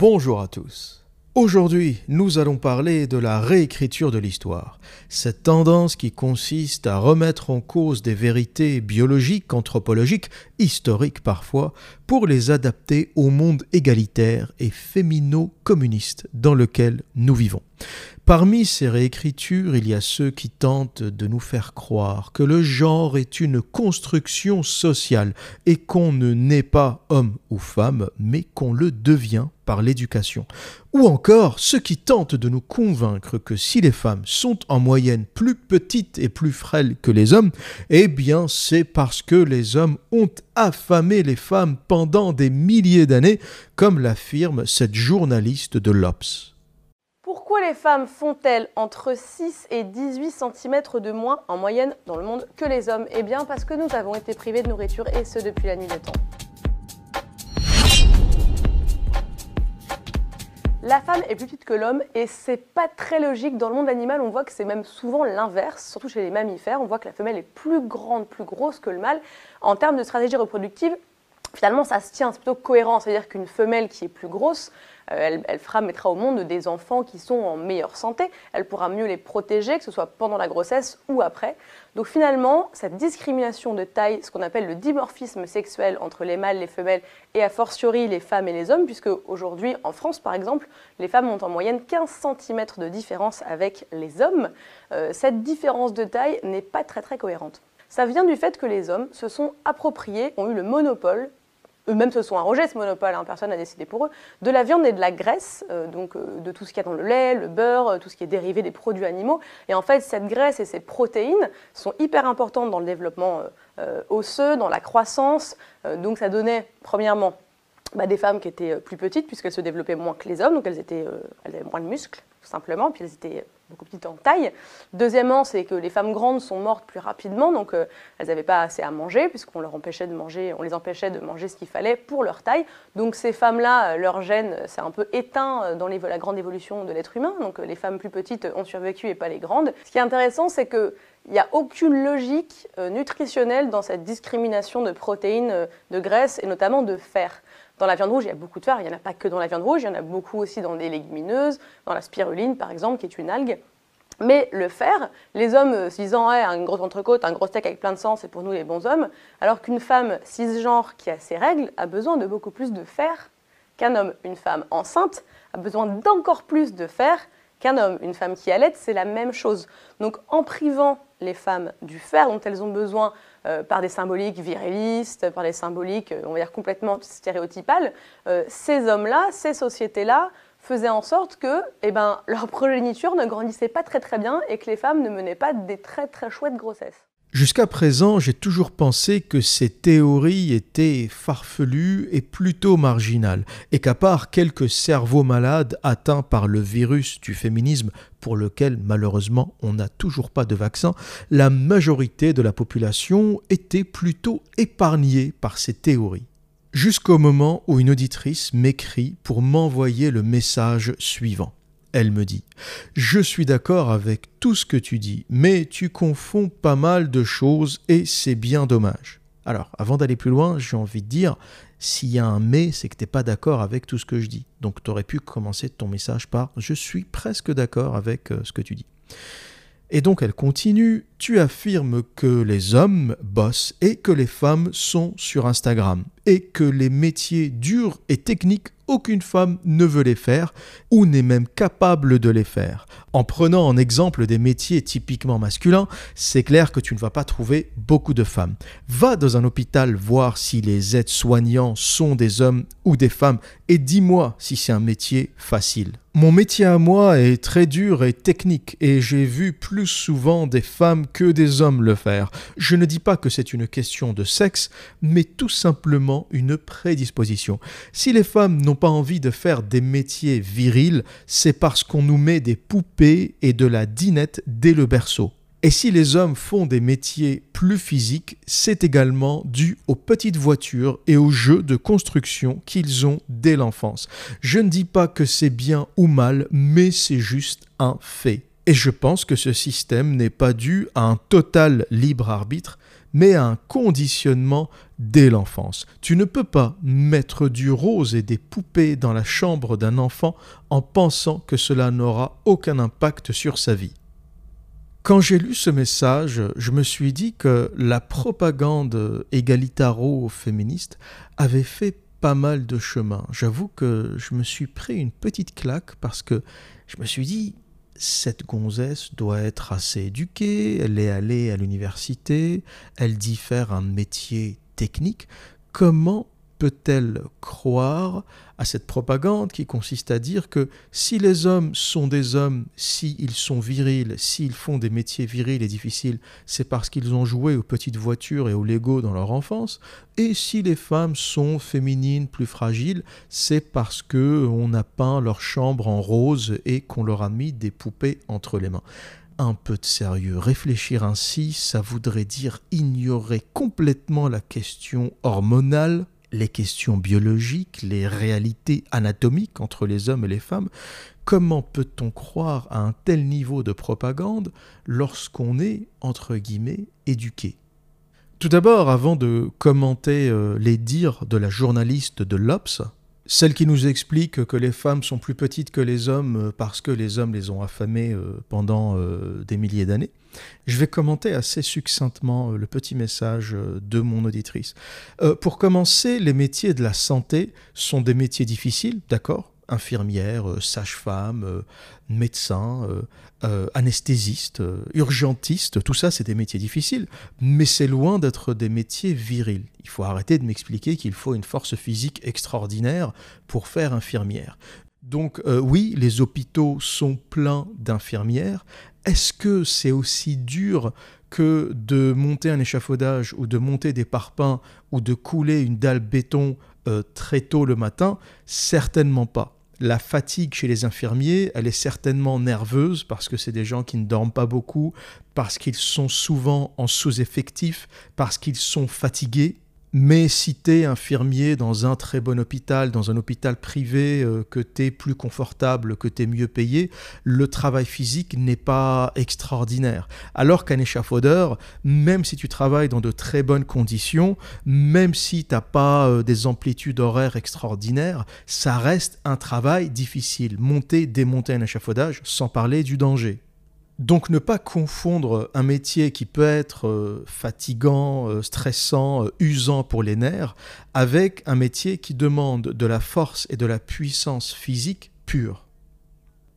Bonjour à tous. Aujourd'hui, nous allons parler de la réécriture de l'histoire, cette tendance qui consiste à remettre en cause des vérités biologiques, anthropologiques, historiques parfois, pour les adapter au monde égalitaire et fémino-communiste dans lequel nous vivons. Parmi ces réécritures, il y a ceux qui tentent de nous faire croire que le genre est une construction sociale et qu'on ne naît pas homme ou femme, mais qu'on le devient par l'éducation. Ou encore ceux qui tentent de nous convaincre que si les femmes sont en moyenne plus petites et plus frêles que les hommes, eh bien c'est parce que les hommes ont affamé les femmes pendant des milliers d'années, comme l'affirme cette journaliste de l'Obs. Pourquoi les femmes font-elles entre 6 et 18 cm de moins en moyenne dans le monde que les hommes? Eh bien parce que nous avons été privés de nourriture et ce depuis la nuit des temps. La femme est plus petite que l'homme et c'est pas très logique. Dans le monde animal, on voit que c'est même souvent l'inverse, surtout chez les mammifères. On voit que la femelle est plus grande, plus grosse que le mâle. En termes de stratégie reproductive, finalement, ça se tient, c'est plutôt cohérent. C'est-à-dire qu'une femelle qui est plus grosse euh, elle, fera, mettra au monde des enfants qui sont en meilleure santé, elle pourra mieux les protéger, que ce soit pendant la grossesse ou après. Donc finalement, cette discrimination de taille, ce qu'on appelle le dimorphisme sexuel entre les mâles, les femelles et a fortiori les femmes et les hommes, puisque aujourd'hui en France par exemple, les femmes ont en moyenne 15 cm de différence avec les hommes, euh, cette différence de taille n'est pas très très cohérente. Ça vient du fait que les hommes se sont appropriés, ont eu le monopole eux-mêmes se sont arrogés ce monopole, hein, personne n'a décidé pour eux, de la viande et de la graisse, euh, donc euh, de tout ce qu'il y a dans le lait, le beurre, euh, tout ce qui est dérivé des produits animaux. Et en fait, cette graisse et ces protéines sont hyper importantes dans le développement osseux, dans la croissance. donc ça donnait, premièrement, bah, des femmes qui étaient plus petites, puisqu'elles se développaient moins que les hommes, donc elles, elles avaient moins de muscles, tout simplement, puis elles étaient beaucoup petites en taille. Deuxièmement, c'est que les femmes grandes sont mortes plus rapidement, donc euh, elles n'avaient pas assez à manger, puisqu'on leur empêchait de manger, on les empêchait de manger ce qu'il fallait pour leur taille. Donc ces femmes-là, euh, leur gène s'est un peu éteint euh, dans la grande évolution de l'être humain. Donc les femmes plus petites ont survécu et pas les grandes. Ce qui est intéressant, c'est que il n'y a aucune logique nutritionnelle dans cette discrimination de protéines, de graisse et notamment de fer. Dans la viande rouge, il y a beaucoup de fer. Il n'y en a pas que dans la viande rouge, il y en a beaucoup aussi dans les légumineuses, dans la spiruline par exemple, qui est une algue. Mais le fer, les hommes euh, se disant ouais, un gros entrecôte, un gros steak avec plein de sang, c'est pour nous les bons hommes, alors qu'une femme cisgenre qui a ses règles a besoin de beaucoup plus de fer qu'un homme. Une femme enceinte a besoin d'encore plus de fer qu'un homme. Une femme qui allait, c'est la même chose. Donc en privant les femmes du fer dont elles ont besoin euh, par des symboliques virilistes, par des symboliques, euh, on va dire, complètement stéréotypales, euh, ces hommes-là, ces sociétés-là, faisaient en sorte que eh ben, leur progéniture ne grandissait pas très très bien et que les femmes ne menaient pas des très très chouettes grossesses. Jusqu'à présent, j'ai toujours pensé que ces théories étaient farfelues et plutôt marginales, et qu'à part quelques cerveaux malades atteints par le virus du féminisme, pour lequel malheureusement on n'a toujours pas de vaccin, la majorité de la population était plutôt épargnée par ces théories. Jusqu'au moment où une auditrice m'écrit pour m'envoyer le message suivant. Elle me dit Je suis d'accord avec tout ce que tu dis, mais tu confonds pas mal de choses et c'est bien dommage. Alors, avant d'aller plus loin, j'ai envie de dire s'il y a un mais, c'est que tu n'es pas d'accord avec tout ce que je dis. Donc, tu aurais pu commencer ton message par Je suis presque d'accord avec euh, ce que tu dis. Et donc elle continue, tu affirmes que les hommes bossent et que les femmes sont sur Instagram, et que les métiers durs et techniques aucune femme ne veut les faire ou n'est même capable de les faire. En prenant en exemple des métiers typiquement masculins, c'est clair que tu ne vas pas trouver beaucoup de femmes. Va dans un hôpital voir si les aides-soignants sont des hommes ou des femmes et dis-moi si c'est un métier facile. Mon métier à moi est très dur et technique et j'ai vu plus souvent des femmes que des hommes le faire. Je ne dis pas que c'est une question de sexe, mais tout simplement une prédisposition. Si les femmes n'ont pas envie de faire des métiers virils, c'est parce qu'on nous met des poupées et de la dinette dès le berceau. Et si les hommes font des métiers plus physiques, c'est également dû aux petites voitures et aux jeux de construction qu'ils ont dès l'enfance. Je ne dis pas que c'est bien ou mal, mais c'est juste un fait. Et je pense que ce système n'est pas dû à un total libre arbitre, mais à un conditionnement dès l'enfance. Tu ne peux pas mettre du rose et des poupées dans la chambre d'un enfant en pensant que cela n'aura aucun impact sur sa vie. Quand j'ai lu ce message, je me suis dit que la propagande égalitaro-féministe avait fait pas mal de chemin. J'avoue que je me suis pris une petite claque parce que je me suis dit, cette gonzesse doit être assez éduquée, elle est allée à l'université, elle dit faire un métier technique. Comment peut-elle croire à cette propagande qui consiste à dire que si les hommes sont des hommes, s'ils sont virils, s'ils font des métiers virils et difficiles, c'est parce qu'ils ont joué aux petites voitures et aux Lego dans leur enfance, et si les femmes sont féminines, plus fragiles, c'est parce que on a peint leur chambre en rose et qu'on leur a mis des poupées entre les mains un peu de sérieux. Réfléchir ainsi, ça voudrait dire ignorer complètement la question hormonale les questions biologiques, les réalités anatomiques entre les hommes et les femmes, comment peut-on croire à un tel niveau de propagande lorsqu'on est, entre guillemets, éduqué? Tout d'abord, avant de commenter euh, les dires de la journaliste de l'Obs, celle qui nous explique que les femmes sont plus petites que les hommes euh, parce que les hommes les ont affamées euh, pendant euh, des milliers d'années. Je vais commenter assez succinctement le petit message de mon auditrice. Pour commencer, les métiers de la santé sont des métiers difficiles, d'accord? Infirmière, euh, sage-femme, euh, médecin, euh, anesthésiste, urgentiste, tout ça c'est des métiers difficiles, mais c'est loin d'être des métiers virils. Il faut arrêter de m'expliquer qu'il faut une force physique extraordinaire pour faire infirmière. Donc oui, les hôpitaux sont pleins d'infirmières. Est-ce que c'est aussi dur que de monter un échafaudage ou de monter des parpaings ou de couler une dalle béton très tôt le matin? Certainement pas la fatigue chez les infirmiers, elle est certainement nerveuse parce que c'est des gens qui ne dorment pas beaucoup, parce qu'ils sont souvent en sous-effectif, parce qu'ils sont fatigués mais si t'es infirmier dans un très bon hôpital, dans un hôpital privé, euh, que t'es plus confortable, que t'es mieux payé, le travail physique n'est pas extraordinaire. Alors qu'un échafaudeur, même si tu travailles dans de très bonnes conditions, même si t'as pas euh, des amplitudes horaires extraordinaires, ça reste un travail difficile. Monter, démonter un échafaudage, sans parler du danger. Donc ne pas confondre un métier qui peut être euh, fatigant, euh, stressant, euh, usant pour les nerfs, avec un métier qui demande de la force et de la puissance physique pure.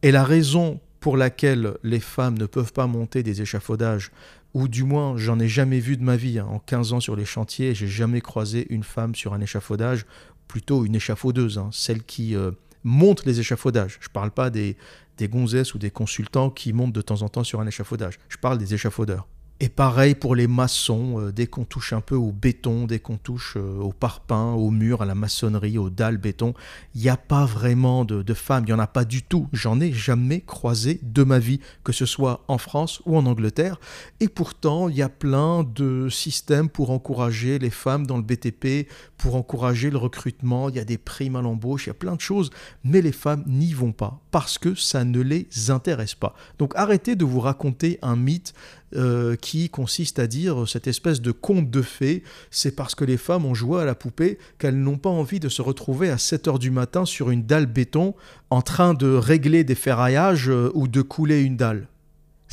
Et la raison pour laquelle les femmes ne peuvent pas monter des échafaudages, ou du moins j'en ai jamais vu de ma vie, hein. en 15 ans sur les chantiers, j'ai jamais croisé une femme sur un échafaudage, plutôt une échafaudeuse, hein, celle qui monte les échafaudages. Je ne parle pas des, des gonzesses ou des consultants qui montent de temps en temps sur un échafaudage. Je parle des échafaudeurs. Et pareil pour les maçons, euh, dès qu'on touche un peu au béton, dès qu'on touche euh, au parpaing, au mur, à la maçonnerie, aux dalles béton, il n'y a pas vraiment de, femmes, il n'y en a pas du tout. J'en ai jamais croisé de ma vie, que ce soit en France ou en Angleterre. Et pourtant, il y a plein de systèmes pour encourager les femmes dans le BTP, pour encourager le recrutement, il y a des primes à l'embauche, il y a plein de choses, mais les femmes n'y vont pas parce que ça ne les intéresse pas. Donc arrêtez de vous raconter un mythe euh, qui consiste à dire cette espèce de conte de fées, c'est parce que les femmes ont joué à la poupée qu'elles n'ont pas envie de se retrouver à 7 heures du matin sur une dalle béton en train de régler des ferraillages euh, ou de couler une dalle.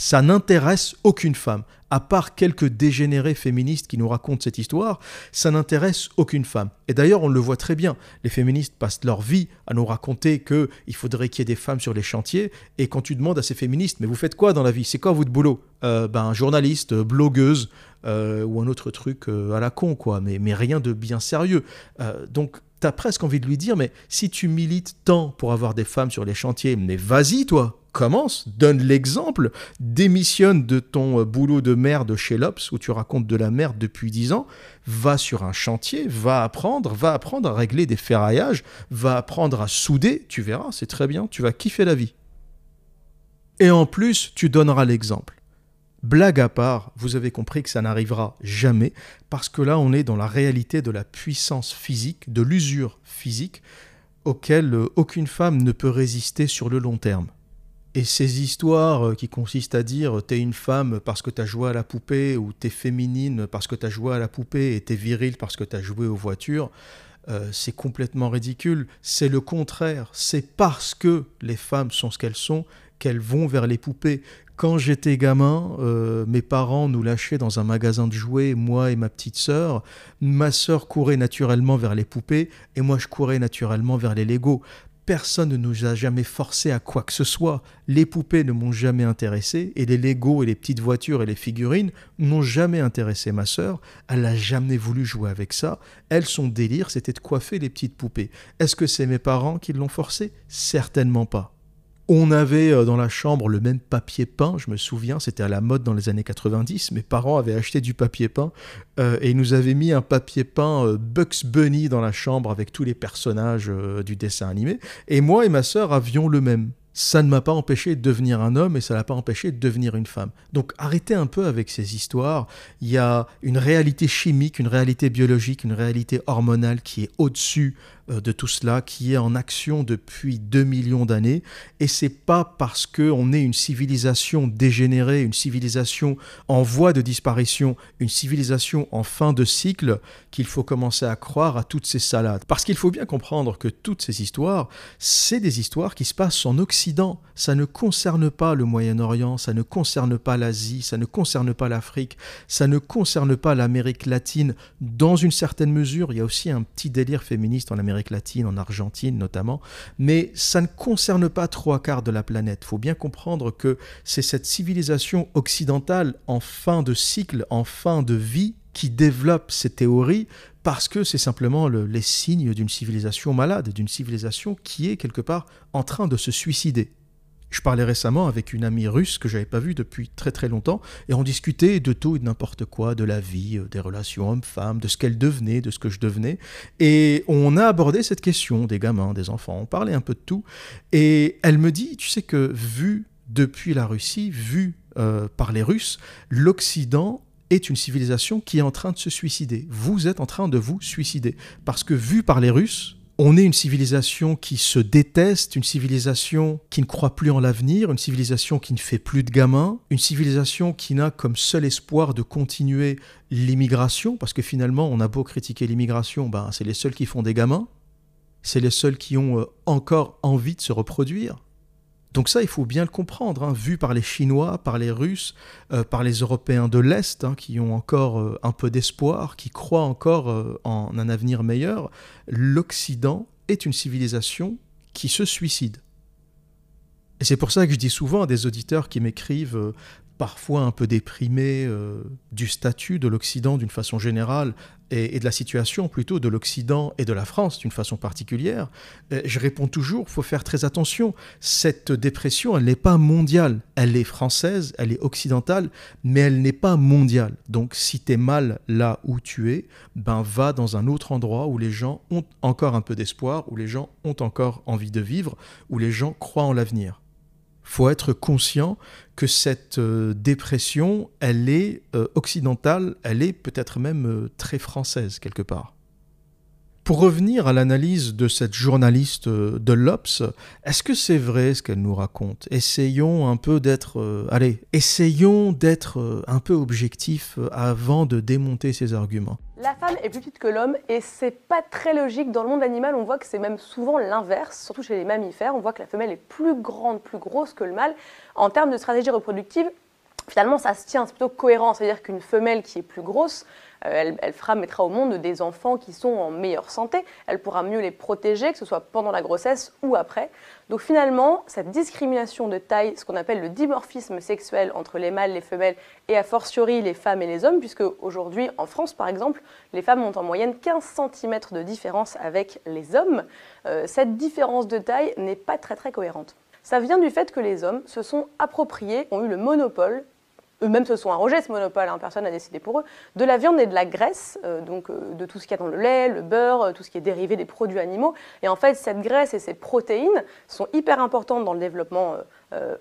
Ça n'intéresse aucune femme à part quelques dégénérés féministes qui nous racontent cette histoire, ça n'intéresse aucune femme. Et d'ailleurs, on le voit très bien. Les féministes passent leur vie à nous raconter qu'il faudrait qu'il y ait des femmes sur les chantiers. Et quand tu demandes à ces féministes, mais vous faites quoi dans la vie? C'est quoi votre boulot? Euh, Ben, journaliste, blogueuse euh, ou un autre truc euh, à la con, quoi. Mais, mais rien de bien sérieux. donc, tu as presque envie de lui dire, mais si tu milites tant pour avoir des femmes sur les chantiers, mais vas-y, toi commence, donne l'exemple, démissionne de ton euh, boulot de merde chez Lops où tu racontes de la merde depuis dix ans, va sur un chantier, va apprendre, va apprendre à régler des ferraillages, va apprendre à souder, tu verras, c'est très bien, tu vas kiffer la vie. Et en plus, tu donneras l'exemple. Blague à part, vous avez compris que ça n'arrivera jamais, parce que là, on est dans la réalité de la puissance physique, de l'usure physique, auquel euh, aucune femme ne peut résister sur le long terme. Et ces histoires euh, qui consistent à dire t'es une femme parce que t'as joué à la poupée ou t'es féminine parce que t'as joué à la poupée et t'es viril parce que t'as joué aux voitures, euh, c'est complètement ridicule. C'est le contraire. C'est parce que les femmes sont ce qu'elles sont qu'elles vont vers les poupées. Quand j'étais gamin, euh, mes parents nous lâchaient dans un magasin de jouets, moi et ma petite sœur. Ma sœur courait naturellement vers les poupées et moi je courais naturellement vers les Legos personne ne nous a jamais forcé à quoi que ce soit. Les poupées ne m'ont jamais intéressé et les Legos et les petites voitures et les figurines n'ont jamais intéressé ma sœur. Elle n'a jamais voulu jouer avec ça. Elle, son délire, c'était de coiffer les petites poupées. Est-ce que c'est mes parents qui l'ont forcé? Certainement pas. On avait euh, dans la chambre le même papier peint, je me souviens, c'était à la mode dans les années 90. Mes parents avaient acheté du papier peint euh, et ils nous avaient mis un papier peint euh, Bugs Bunny dans la chambre avec tous les personnages du dessin animé. Et moi et ma sœur avions le même ça ne m'a pas empêché de devenir un homme et ça l'a pas empêché de devenir une femme. Donc arrêtez un peu avec ces histoires. Il y a une réalité chimique, une réalité biologique, une réalité hormonale qui est au-dessus de tout cela, qui est en action depuis 2 millions d'années. Et c'est pas parce qu'on est une civilisation dégénérée, une civilisation en voie de disparition, une civilisation en fin de cycle, qu'il faut commencer à croire à toutes ces salades. Parce qu'il faut bien comprendre que toutes ces histoires, c'est des histoires qui se passent en Occident. Ça ne concerne pas le Moyen-Orient, ça ne concerne pas l'Asie, ça ne concerne pas l'Afrique, ça ne concerne pas l'Amérique latine. Dans une certaine mesure, il y a aussi un petit délire féministe en Amérique latine, en Argentine notamment, mais ça ne concerne pas trois quarts de la planète. Il faut bien comprendre que c'est cette civilisation occidentale en fin de cycle, en fin de vie, qui développe ces théories parce que c'est simplement les signes d'une civilisation malade, d'une civilisation qui est quelque part en train de se suicider. Je parlais récemment avec une amie russe que j'avais pas vue depuis très très longtemps et on discutait de tout et de n'importe quoi, de la vie, euh, des relations hommes-femmes, de ce qu'elle devenait, de ce que je devenais. Et on a abordé cette question des gamins, des enfants, on parlait un peu de tout. Et elle me dit, tu sais que vu depuis la Russie, vu euh, par les Russes, l'Occident est une civilisation qui est en train de se suicider. Vous êtes en train de vous suicider. Parce que vu par les Russes, on est une civilisation qui se déteste, une civilisation qui ne croit plus en l'avenir, une civilisation qui ne fait plus de gamins, une civilisation qui n'a comme seul espoir de continuer l'immigration, parce que finalement, on a beau critiquer l'immigration, ben, c'est les seuls qui font des gamins, c'est les seuls qui ont euh, encore envie de se reproduire. Donc ça, il faut bien le comprendre, hein, vu par les Chinois, par les Russes, euh, par les Européens de l'Est, hein, qui ont encore euh, un peu d'espoir, qui croient encore euh, en un avenir meilleur, l'Occident est une civilisation qui se suicide. Et c'est pour ça que je dis souvent à des auditeurs qui m'écrivent parfois un peu déprimés du statut de l'Occident d'une façon générale, et, de la situation plutôt de l'Occident et de la France d'une façon particulière, euh, je réponds toujours, faut faire très attention. Cette dépression, elle n'est pas mondiale. Elle est française, elle est occidentale, mais elle n'est pas mondiale. Donc si tu es mal là où tu es, ben va dans un autre endroit où les gens ont encore un peu d'espoir, où les gens ont encore envie de vivre, où les gens croient en l'avenir faut être conscient que cette euh, dépression, elle est euh, occidentale, elle est peut-être même euh, très française quelque part. Pour revenir à l'analyse de cette journaliste de l'Obs, est-ce que c'est vrai ce qu'elle nous raconte? Essayons un peu d'être, allez, essayons d'être un peu objectifs avant de démonter ses arguments. La femme est plus petite que l'homme et c'est pas très logique. Dans le monde animal, on voit que c'est même souvent l'inverse, surtout chez les mammifères. On voit que la femelle est plus grande, plus grosse que le mâle. En termes de stratégie reproductive, finalement, ça se tient, c'est plutôt cohérent. C'est-à-dire qu'une femelle qui est plus grosse, euh, elle, mettra au monde des enfants qui sont en meilleure santé. Elle pourra mieux les protéger, que ce soit pendant la grossesse ou après. Donc finalement, cette discrimination de taille, ce qu'on appelle le dimorphisme sexuel entre les mâles, les femelles et a fortiori les femmes et les hommes, puisque aujourd'hui en France par exemple, les femmes ont en moyenne 15 cm de différence avec les hommes, euh, cette différence de taille n'est pas très très cohérente. Ça vient du fait que les hommes se sont appropriés, ont eu le monopole eux-mêmes se sont arrogés ce monopole, hein, personne n'a décidé pour eux, de la viande et de la graisse, euh, donc euh, de tout ce qu'il y a dans le lait, le beurre, euh, tout ce qui est dérivé des produits animaux. Et en fait, cette graisse et ces protéines sont hyper importantes dans le développement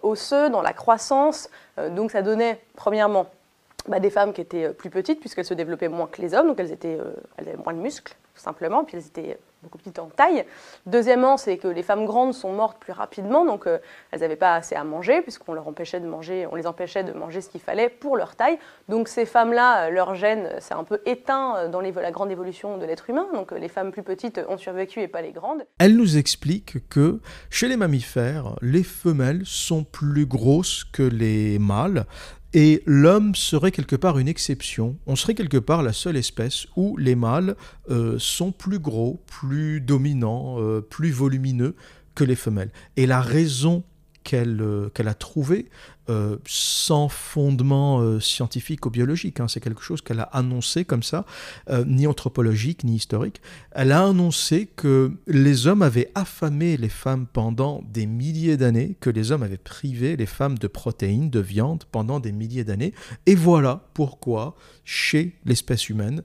osseux, dans la croissance. donc ça donnait, premièrement, bah, des femmes qui étaient plus petites, puisqu'elles se développaient moins que les hommes, donc elles, étaient, elles avaient moins de muscles, tout simplement, puis elles étaient beaucoup petites en taille. Deuxièmement, c'est que les femmes grandes sont mortes plus rapidement, donc euh, elles n'avaient pas assez à manger, puisqu'on leur empêchait de manger, on les empêchait de manger ce qu'il fallait pour leur taille. Donc ces femmes-là, euh, leur gène s'est un peu éteint euh, dans la grande évolution de l'être humain. Donc les femmes plus petites ont survécu et pas les grandes. Elle nous explique que chez les mammifères, les femelles sont plus grosses que les mâles, et l'homme serait quelque part une exception. On serait quelque part la seule espèce où les mâles euh, sont plus gros, plus dominants, euh, plus volumineux que les femelles. Et la raison qu'elle euh, qu'elle a trouvée euh, sans fondement euh, scientifique ou biologique. Hein. C'est quelque chose qu'elle a annoncé comme ça, euh, ni anthropologique ni historique. Elle a annoncé que les hommes avaient affamé les femmes pendant des milliers d'années, que les hommes avaient privé les femmes de protéines, de viande pendant des milliers d'années. Et voilà pourquoi, chez l'espèce humaine,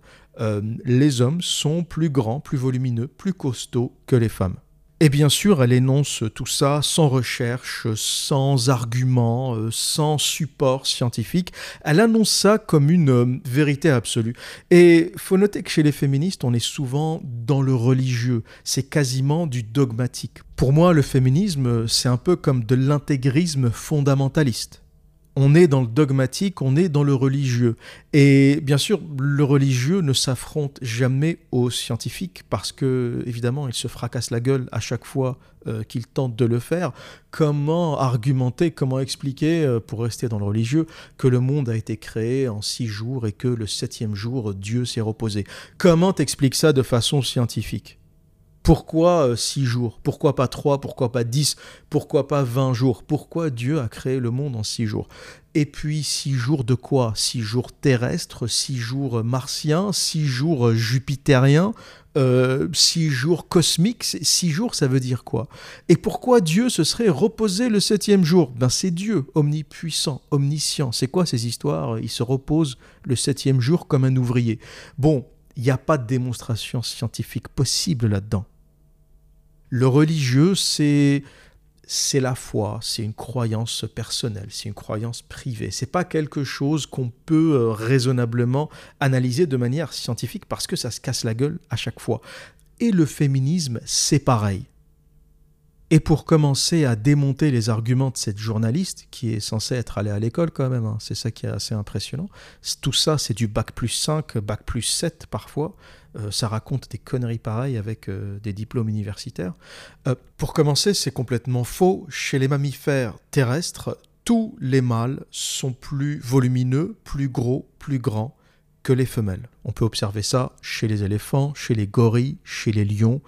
les hommes sont plus grands, plus volumineux, plus costauds que les femmes. Et bien sûr, elle énonce tout ça sans recherche, sans argument, euh, sans support scientifique. Elle annonce ça comme une euh, vérité absolue. Et faut noter que chez les féministes, on est souvent dans le religieux. C'est quasiment du dogmatique. Pour moi, le féminisme, c'est un peu comme de l'intégrisme fondamentaliste on est dans le dogmatique, on est dans le religieux. Et bien sûr, le religieux ne s'affronte jamais au scientifique parce que, évidemment, il se fracasse la gueule à chaque fois euh, qu'il tente de le faire. Comment argumenter, comment expliquer, euh, pour rester dans le religieux, que le monde a été créé en six jours et que le septième jour, Dieu s'est reposé? Comment t'expliques ça de façon scientifique? Pourquoi euh, six jours? Pourquoi pas trois? Pourquoi pas dix? Pourquoi pas vingt jours? Pourquoi Dieu a créé le monde en six jours? Et puis six jours de quoi? Six jours terrestres, six jours martiens, six jours jupitériens, euh, six jours cosmiques. Six jours, ça veut dire quoi? Et pourquoi Dieu se serait reposé le septième jour? Ben c'est Dieu, omnipuissant, omniscient. C'est quoi ces histoires? Il se repose le septième jour comme un ouvrier. Bon, il n'y a pas de démonstration scientifique possible là-dedans. Le religieux, c'est c'est la foi, c'est une croyance personnelle, c'est une croyance privée. C'est pas quelque chose qu'on peut euh, raisonnablement analyser de manière scientifique parce que ça se casse la gueule à chaque fois. Et le féminisme, c'est pareil. Et pour commencer à démonter les arguments de cette journaliste, qui est censée être allée à l'école quand même, hein, c'est ça qui est assez impressionnant, tout ça c'est du bac plus 5, bac plus 7 parfois, euh, ça raconte des conneries pareilles avec euh, des diplômes universitaires. Euh, pour commencer, c'est complètement faux. Chez les mammifères terrestres, tous les mâles sont plus volumineux, plus gros, plus grands que les femelles. On peut observer ça chez les éléphants, chez les gorilles, chez les lions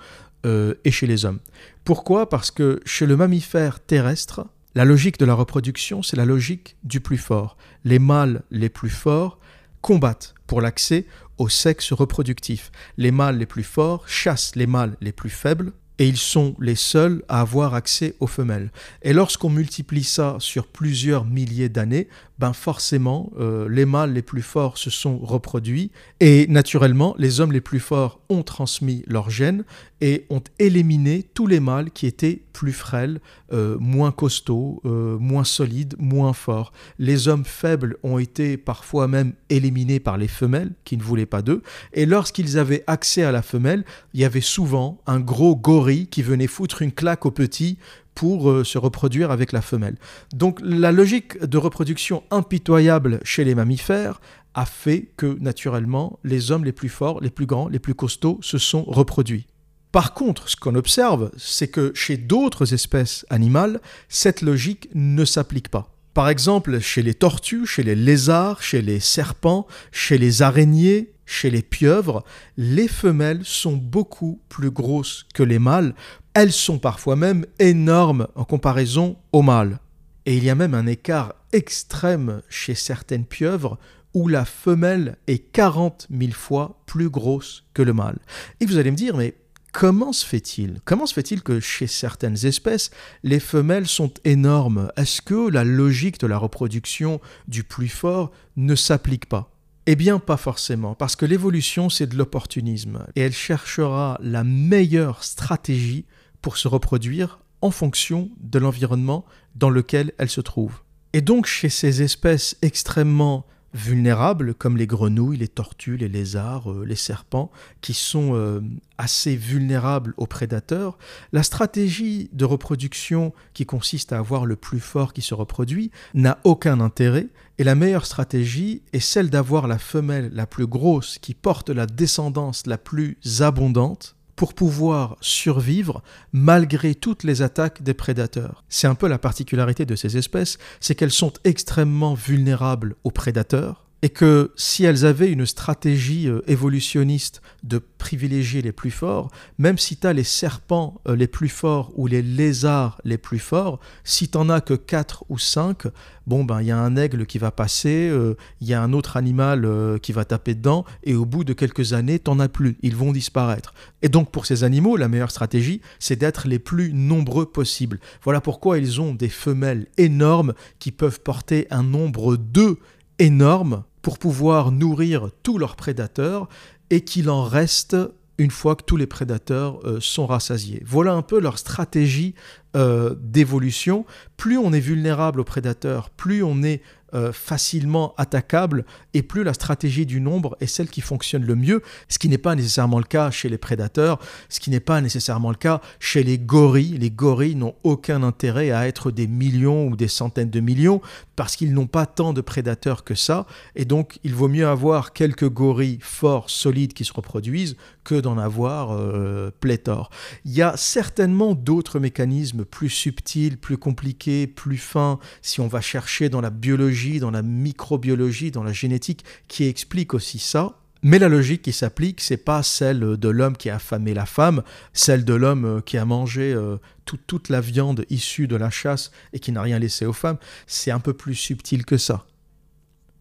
et chez les hommes. Pourquoi? Parce que chez le mammifère terrestre, la logique de la reproduction, c'est la logique du plus fort. Les mâles les plus forts combattent pour l'accès au sexe reproductif. Les mâles les plus forts chassent les mâles les plus faibles et ils sont les seuls à avoir accès aux femelles. Et lorsqu'on multiplie ça sur plusieurs milliers d'années, ben forcément, euh, les mâles les plus forts se sont reproduits et naturellement, les hommes les plus forts ont transmis leurs gènes et ont éliminé tous les mâles qui étaient plus frêles, euh, moins costauds, euh, moins solides, moins forts. Les hommes faibles ont été parfois même éliminés par les femelles qui ne voulaient pas d'eux et lorsqu'ils avaient accès à la femelle, il y avait souvent un gros gorille qui venait foutre une claque aux petits pour euh, se reproduire avec la femelle. Donc la logique de reproduction impitoyable chez les mammifères a fait que naturellement les hommes les plus forts, les plus grands, les plus costauds se sont reproduits. Par contre, ce qu'on observe, c'est que chez d'autres espèces animales, cette logique ne s'applique pas. Par exemple, chez les tortues, chez les lézards, chez les serpents, chez les araignées, chez les pieuvres, les femelles sont beaucoup plus grosses que les mâles elles sont parfois même énormes en comparaison aux mâles. Et il y a même un écart extrême chez certaines pieuvres où la femelle est 40 000 fois plus grosse que le mâle. Et vous allez me dire, mais comment se fait-il? Comment se fait-il que chez certaines espèces, les femelles sont énormes? Est-ce que la logique de la reproduction du plus fort ne s'applique pas? Eh bien, pas forcément, parce que l'évolution, c'est de l'opportunisme, et elle cherchera la meilleure stratégie pour se reproduire en fonction de l'environnement dans lequel elles se trouvent. Et donc chez ces espèces extrêmement vulnérables comme les grenouilles, les tortues, les lézards, euh, les serpents, qui sont euh, assez vulnérables aux prédateurs, la stratégie de reproduction qui consiste à avoir le plus fort qui se reproduit n'a aucun intérêt et la meilleure stratégie est celle d'avoir la femelle la plus grosse qui porte la descendance la plus abondante pour pouvoir survivre malgré toutes les attaques des prédateurs. C'est un peu la particularité de ces espèces, c'est qu'elles sont extrêmement vulnérables aux prédateurs, et que si elles avaient une stratégie euh, évolutionniste de privilégier les plus forts, même si tu as les serpents euh, les plus forts ou les lézards les plus forts, si tu as que 4 ou 5, bon ben il y a un aigle qui va passer, euh, il y a un autre animal qui va taper dedans et au bout de quelques années, t'en as plus, ils vont disparaître. Et donc pour ces animaux, la meilleure stratégie, c'est d'être les plus nombreux possibles. Voilà pourquoi ils ont des femelles énormes qui peuvent porter un nombre d'œufs énorme pour pouvoir nourrir tous leurs prédateurs et qu'il en reste une fois que tous les prédateurs euh, sont rassasiés. Voilà un peu leur stratégie euh, d'évolution. Plus on est vulnérable aux prédateurs, plus on est euh, facilement attaquable et plus la stratégie du nombre est celle qui fonctionne le mieux, ce qui n'est pas nécessairement le cas chez les prédateurs, ce qui n'est pas nécessairement le cas chez les gorilles. Les gorilles n'ont aucun intérêt à être des millions ou des centaines de millions parce qu'ils n'ont pas tant de prédateurs que ça et donc il vaut mieux avoir quelques gorilles forts, solides qui se reproduisent que d'en avoir euh, pléthore. Il y a certainement d'autres mécanismes plus subtils, plus compliqués, plus fins si on va chercher dans la biologie dans la microbiologie, dans la génétique, qui explique aussi ça. Mais la logique qui s'applique, c'est pas celle de l'homme qui a affamé la femme, celle de l'homme euh, qui a mangé euh, toute la viande issue de la chasse et qui n'a rien laissé aux femmes. C'est un peu plus subtil que ça.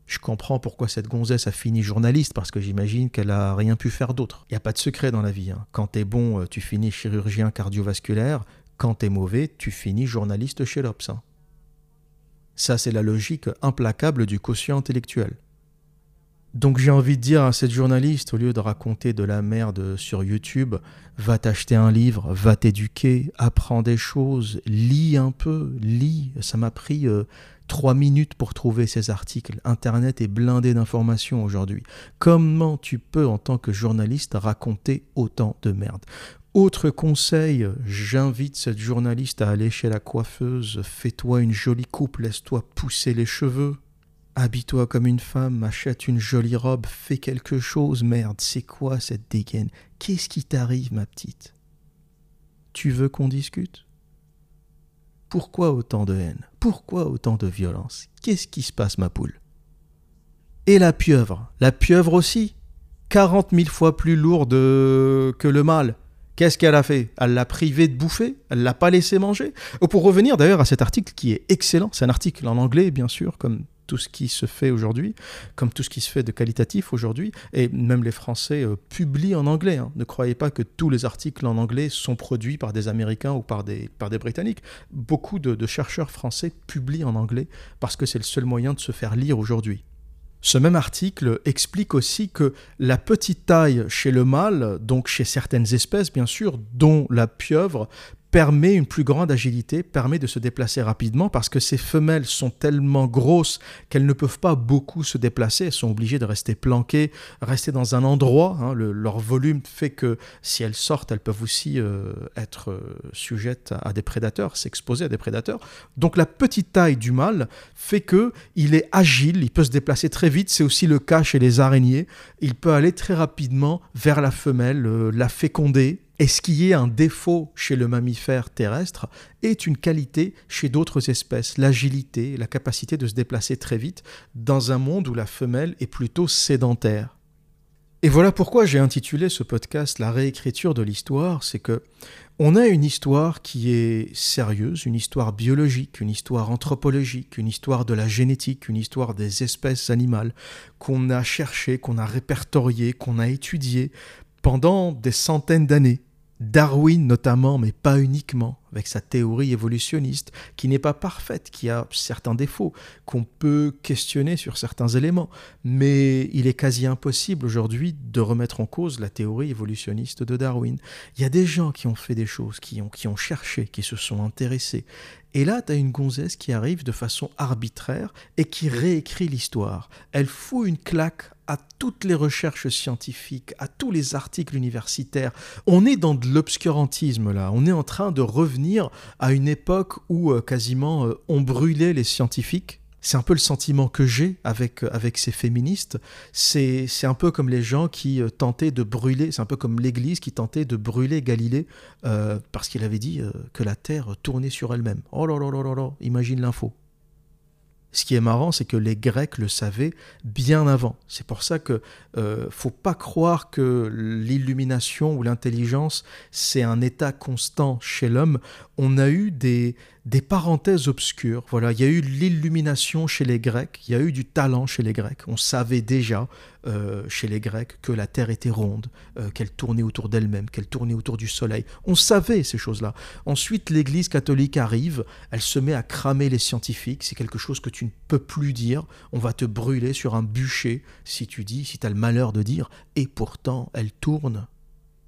Je comprends pourquoi cette gonzesse a fini journaliste, parce que j'imagine qu'elle a rien pu faire d'autre. Il n'y a pas de secret dans la vie. Hein. Quand t'es bon, euh, tu finis chirurgien cardiovasculaire. Quand t'es mauvais, tu finis journaliste chez l'Obs. Hein. Ça, c'est la logique implacable du quotient intellectuel. Donc j'ai envie de dire à cette journaliste, au lieu de raconter de la merde sur YouTube, va t'acheter un livre, va t'éduquer, apprends des choses, lis un peu, lis. Ça m'a pris euh, trois minutes pour trouver ces articles. Internet est blindé d'informations aujourd'hui. Comment tu peux, en tant que journaliste, raconter autant de merde? Autre conseil, j'invite cette journaliste à aller chez la coiffeuse, fais-toi une jolie coupe, laisse-toi pousser les cheveux. Habille-toi comme une femme, achète une jolie robe, fais quelque chose, merde, c'est quoi cette dégaine? Qu'est-ce qui t'arrive, ma petite? Tu veux qu'on discute? Pourquoi autant de haine? Pourquoi autant de violence? Qu'est-ce qui se passe, ma poule? Et la pieuvre? La pieuvre aussi? Quarante mille fois plus lourde que le mâle. Qu'est-ce qu'elle a fait? Elle l'a privé de bouffer? Elle l'a pas laissé manger? Pour revenir d'ailleurs à cet article qui est excellent, c'est un article en anglais bien sûr, comme tout ce qui se fait aujourd'hui, comme tout ce qui se fait de qualitatif aujourd'hui, et même les Français euh, publient en anglais. Hein. Ne croyez pas que tous les articles en anglais sont produits par des Américains ou par des, par des Britanniques. Beaucoup de chercheurs français publient en anglais parce que c'est le seul moyen de se faire lire aujourd'hui. Ce même article explique aussi que la petite taille chez le mâle, donc chez certaines espèces bien sûr, dont la pieuvre, permet une plus grande agilité, permet de se déplacer rapidement parce que ces femelles sont tellement grosses qu'elles ne peuvent pas beaucoup se déplacer, elles sont obligées de rester planquées, rester dans un endroit. Hein. leur volume fait que si elles sortent, elles peuvent aussi euh, être euh, sujettes à, des prédateurs, s'exposer à des prédateurs. Donc la petite taille du mâle fait que il est agile, il peut se déplacer très vite. C'est aussi le cas chez les araignées. Il peut aller très rapidement vers la femelle, euh, la féconder, et ce qui est un défaut chez le mammifère terrestre est une qualité chez d'autres espèces, l'agilité, la capacité de se déplacer très vite dans un monde où la femelle est plutôt sédentaire. Et voilà pourquoi j'ai intitulé ce podcast La réécriture de l'histoire, c'est que on a une histoire qui est sérieuse, une histoire biologique, une histoire anthropologique, une histoire de la génétique, une histoire des espèces animales qu'on a cherché, qu'on a répertorié, qu'on a étudié pendant des centaines d'années. Darwin notamment, mais pas uniquement, avec sa théorie évolutionniste, qui n'est pas parfaite, qui a certains défauts, qu'on peut questionner sur certains éléments, mais il est quasi impossible aujourd'hui de remettre en cause la théorie évolutionniste de Darwin. Il y a des gens qui ont fait des choses, qui ont, qui ont cherché, qui se sont intéressés. Et là, tu as une gonzesse qui arrive de façon arbitraire et qui réécrit l'histoire. Elle fout une claque à toutes les recherches scientifiques, à tous les articles universitaires. On est dans de l'obscurantisme là, on est en train de revenir à une époque où euh, quasiment euh, on brûlait les scientifiques. C'est un peu le sentiment que j'ai avec, euh, avec ces féministes. C'est un peu comme les gens qui tentaient de brûler, c'est un peu comme l'Église qui tentait de brûler Galilée parce qu'il avait dit que la Terre tournait sur elle-même. Oh là là là là là, imagine l'info. Ce qui est marrant, c'est que les Grecs le savaient bien avant. C'est pour ça que euh, faut pas croire que l'illumination ou l'intelligence c'est un état constant chez l'homme. On a eu des, des parenthèses obscures. Voilà, il y a eu l'illumination chez les Grecs, il y a eu du talent chez les Grecs. On savait déjà euh, chez les Grecs que la Terre était ronde, euh, qu'elle tournait autour d'elle-même, qu'elle tournait autour du Soleil. On savait ces choses-là. Ensuite, l'Église catholique arrive, elle se met à cramer les scientifiques. C'est quelque chose que tu ne peux plus dire. On va te brûler sur un bûcher si tu dis, si tu as le malheur de dire, et pourtant elle tourne.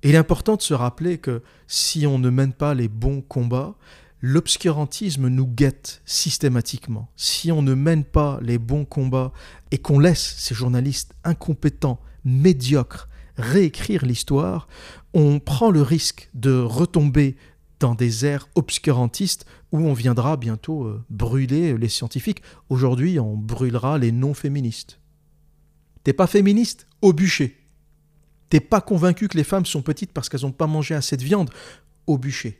il est important de se rappeler que si on ne mène pas les bons combats, l'obscurantisme nous guette systématiquement. Si on ne mène pas les bons combats et qu'on laisse ces journalistes incompétents, médiocres, réécrire l'histoire, on prend le risque de retomber dans des airs obscurantistes où on viendra bientôt euh, brûler les scientifiques. Aujourd'hui, on brûlera les non-féministes. T'es pas féministe Au bûcher. T'es pas convaincu que les femmes sont petites parce qu'elles n'ont pas mangé assez de viande Au bûcher.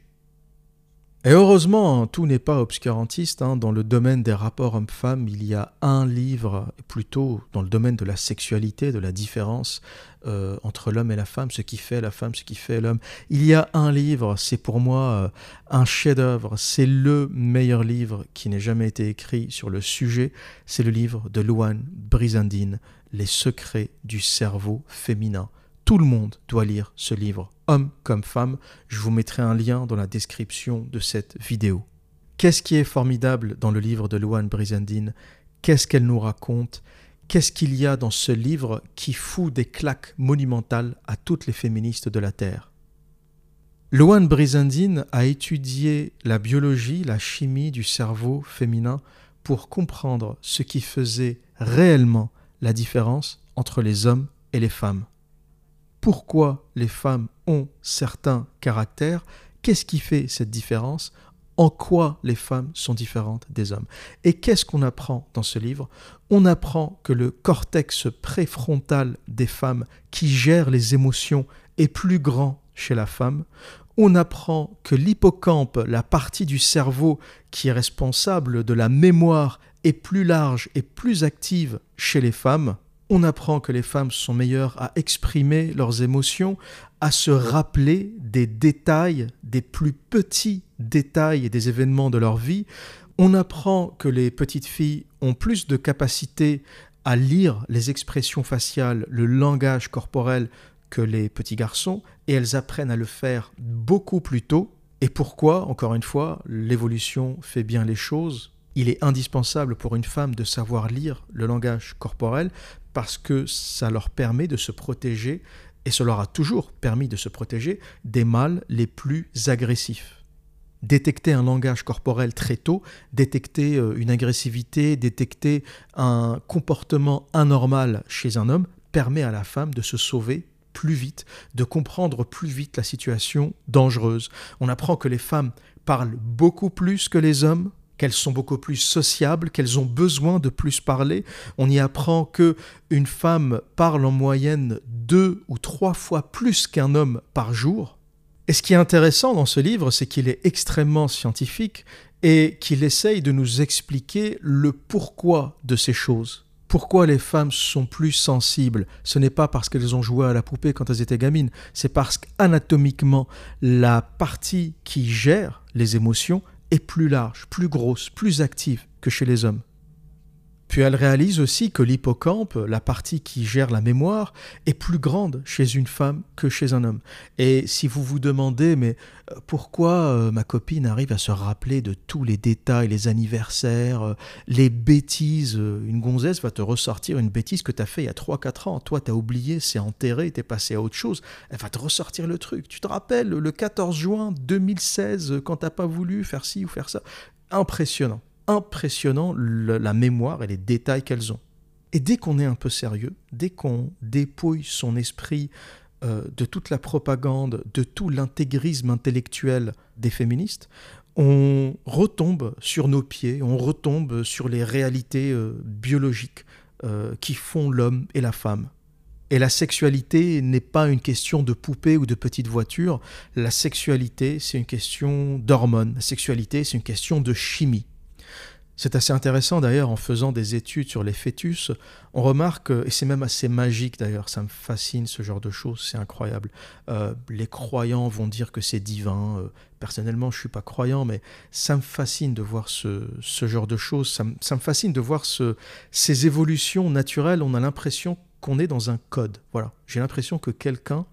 Et heureusement, tout n'est pas obscurantiste. Hein. Dans le domaine des rapports hommes-femmes, il y a un livre, plutôt dans le domaine de la sexualité, de la différence euh, entre l'homme et la femme, ce qui fait la femme, ce qui fait l'homme. Il y a un livre, c'est pour moi euh, un chef-d'œuvre, c'est le meilleur livre qui n'ait jamais été écrit sur le sujet. C'est le livre de Luan Brizandine, Les secrets du cerveau féminin. Tout le monde doit lire ce livre, homme comme femme. Je vous mettrai un lien dans la description de cette vidéo. Qu'est-ce qui est formidable dans le livre de Luan Brizendine? Qu'est-ce qu'elle nous raconte? Qu'est-ce qu'il y a dans ce livre qui fout des claques monumentales à toutes les féministes de la Terre? Luan Brizendine a étudié la biologie, la chimie du cerveau féminin pour comprendre ce qui faisait réellement la différence entre les hommes et les femmes pourquoi les femmes ont certains caractères, qu'est-ce qui fait cette différence, en quoi les femmes sont différentes des hommes? Et qu'est-ce qu'on apprend dans ce livre? On apprend que le cortex préfrontal des femmes qui gère les émotions est plus grand chez la femme. On apprend que l'hippocampe, la partie du cerveau qui est responsable de la mémoire, est plus large et plus active chez les femmes on apprend que les femmes sont meilleures à exprimer leurs émotions, à se rappeler des détails, des plus petits détails des événements de leur vie. On apprend que les petites filles ont plus de capacité à lire les expressions faciales, le langage corporel que les petits garçons, et elles apprennent à le faire beaucoup plus tôt. Et pourquoi, encore une fois, l'évolution fait bien les choses? Il est indispensable pour une femme de savoir lire le langage corporel parce que ça leur permet de se protéger, et ça leur a toujours permis de se protéger, des mâles les plus agressifs. Détecter un langage corporel très tôt, détecter euh, une agressivité, détecter un comportement anormal chez un homme, permet à la femme de se sauver plus vite, de comprendre plus vite la situation dangereuse. On apprend que les femmes parlent beaucoup plus que les hommes qu'elles sont beaucoup plus sociables, qu'elles ont besoin de plus parler. On y apprend que une femme parle en moyenne deux ou trois fois plus qu'un homme par jour. Et ce qui est intéressant dans ce livre, c'est qu'il est extrêmement scientifique et qu'il essaye de nous expliquer le pourquoi de ces choses. Pourquoi les femmes sont plus sensibles? Ce n'est pas parce qu'elles ont joué à la poupée quand elles étaient gamines, c'est parce qu'anatomiquement, la partie qui gère les émotions est plus large, plus grosse, plus active que chez les hommes. Puis elle réalise aussi que l'hippocampe, la partie qui gère la mémoire, est plus grande chez une femme que chez un homme. Et si vous vous demandez, mais euh, pourquoi euh, ma copine arrive à se rappeler de tous les détails, les anniversaires, euh, les bêtises, une gonzesse va te ressortir une bêtise que tu as fait il y a 3-4 ans. Toi, tu as oublié, c'est enterré, tu es passé à autre chose. Elle va te ressortir le truc. Tu te rappelles le 14 juin 2016 quand t'as pas voulu faire ci ou faire ça? Impressionnant impressionnant la mémoire et les détails qu'elles ont. Et dès qu'on est un peu sérieux, dès qu'on dépouille son esprit euh, de toute la propagande, de tout l'intégrisme intellectuel des féministes, on retombe sur nos pieds, on retombe sur les réalités euh, biologiques euh, qui font l'homme et la femme. Et la sexualité n'est pas une question de poupée ou de petite voiture, la sexualité c'est une question d'hormones, la sexualité c'est une question de chimie. C'est assez intéressant d'ailleurs en faisant des études sur les fœtus, on remarque, et c'est même assez magique d'ailleurs, ça me fascine ce genre de choses, c'est incroyable. Euh, les croyants vont dire que c'est divin, euh, personnellement je ne suis pas croyant, mais ça me fascine de voir ce, genre de choses, ça, me fascine de voir ces évolutions naturelles, on a l'impression qu'on est dans un code. Voilà, j'ai l'impression que quelqu'un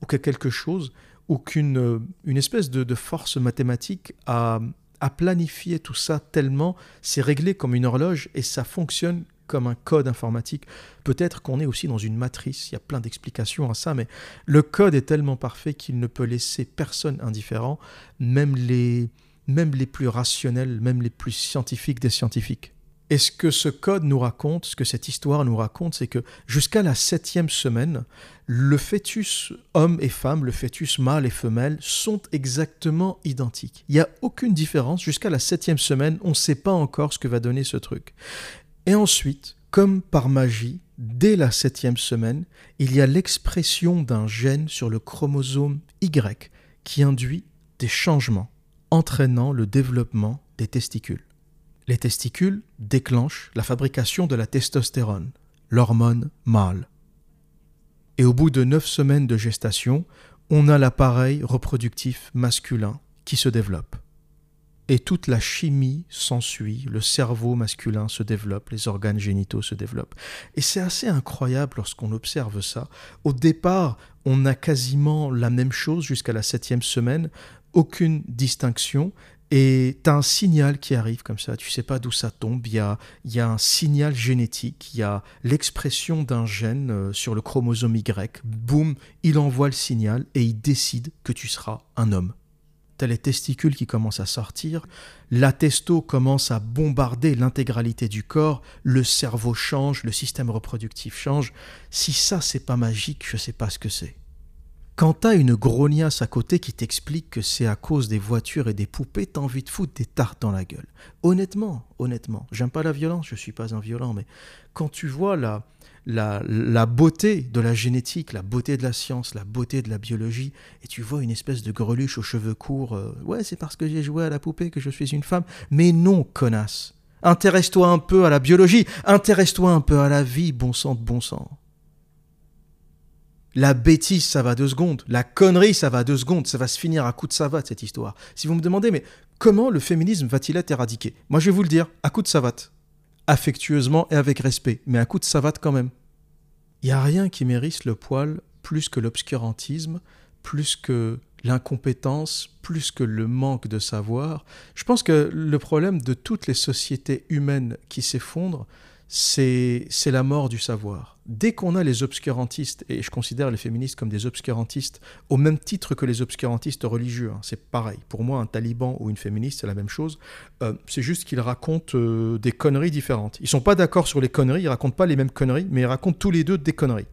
ou que quelque chose ou qu'une une espèce de force mathématique a à planifier tout ça tellement c'est réglé comme une horloge et ça fonctionne comme un code informatique. Peut-être qu'on est aussi dans une matrice, il y a plein d'explications à ça, mais le code est tellement parfait qu'il ne peut laisser personne indifférent, même les, même les plus rationnels, même les plus scientifiques des scientifiques. Et ce que ce code nous raconte, ce que cette histoire nous raconte, c'est que jusqu'à la septième semaine, le fœtus homme et femme, le fœtus mâle et femelle, sont exactement identiques. Il n'y a aucune différence. Jusqu'à la septième semaine, on ne sait pas encore ce que va donner ce truc. Et ensuite, comme par magie, dès la septième semaine, il y a l'expression d'un gène sur le chromosome Y qui induit des changements, entraînant le développement des testicules. Les testicules déclenchent la fabrication de la testostérone, l'hormone mâle. Et au bout de neuf semaines de gestation, on a l'appareil reproductif masculin qui se développe. Et toute la chimie s'ensuit, le cerveau masculin se développe, les organes génitaux se développent. Et c'est assez incroyable lorsqu'on observe ça. Au départ, on a quasiment la même chose jusqu'à la septième semaine, aucune distinction, et tu as un signal qui arrive comme ça, tu sais pas d'où ça tombe, il y a, un signal génétique, il y a l'expression d'un gène euh, sur le chromosome Y, boum, il envoie le signal et il décide que tu seras un homme. Tu as les testicules qui commencent à sortir, la testo commence à bombarder l'intégralité du corps, le cerveau change, le système reproductif change. Si ça c'est pas magique, je sais pas ce que c'est. Quand t'as une grognasse à côté qui t'explique que c'est à cause des voitures et des poupées, t'as envie de foutre des tartes dans la gueule. Honnêtement, honnêtement, j'aime pas la violence, je suis pas un violent, mais quand tu vois la, la, la, beauté de la génétique, la beauté de la science, la beauté de la biologie, et tu vois une espèce de greluche aux cheveux courts, euh, ouais, c'est parce que j'ai joué à la poupée que je suis une femme. Mais non, connasse. Intéresse-toi un peu à la biologie, intéresse-toi un peu à la vie, bon sang de bon sang. La bêtise, ça va deux secondes. La connerie, ça va deux secondes. Ça va se finir à coup de savate, cette histoire. Si vous me demandez, mais comment le féminisme va-t-il être éradiqué? Moi, je vais vous le dire, à coup de savate. Affectueusement et avec respect, mais à coup de savate quand même. Il n'y a rien qui mérite le poil plus que l'obscurantisme, plus que l'incompétence, plus que le manque de savoir. Je pense que le problème de toutes les sociétés humaines qui s'effondrent, c'est la mort du savoir. Dès qu'on a les obscurantistes, et je considère les féministes comme des obscurantistes au même titre que les obscurantistes religieux, hein, c'est pareil. Pour moi, un taliban ou une féministe, c'est la même chose. Euh, c'est juste qu'ils racontent euh, des conneries différentes. Ils sont pas d'accord sur les conneries, ils racontent pas les mêmes conneries, mais ils racontent tous les deux des conneries.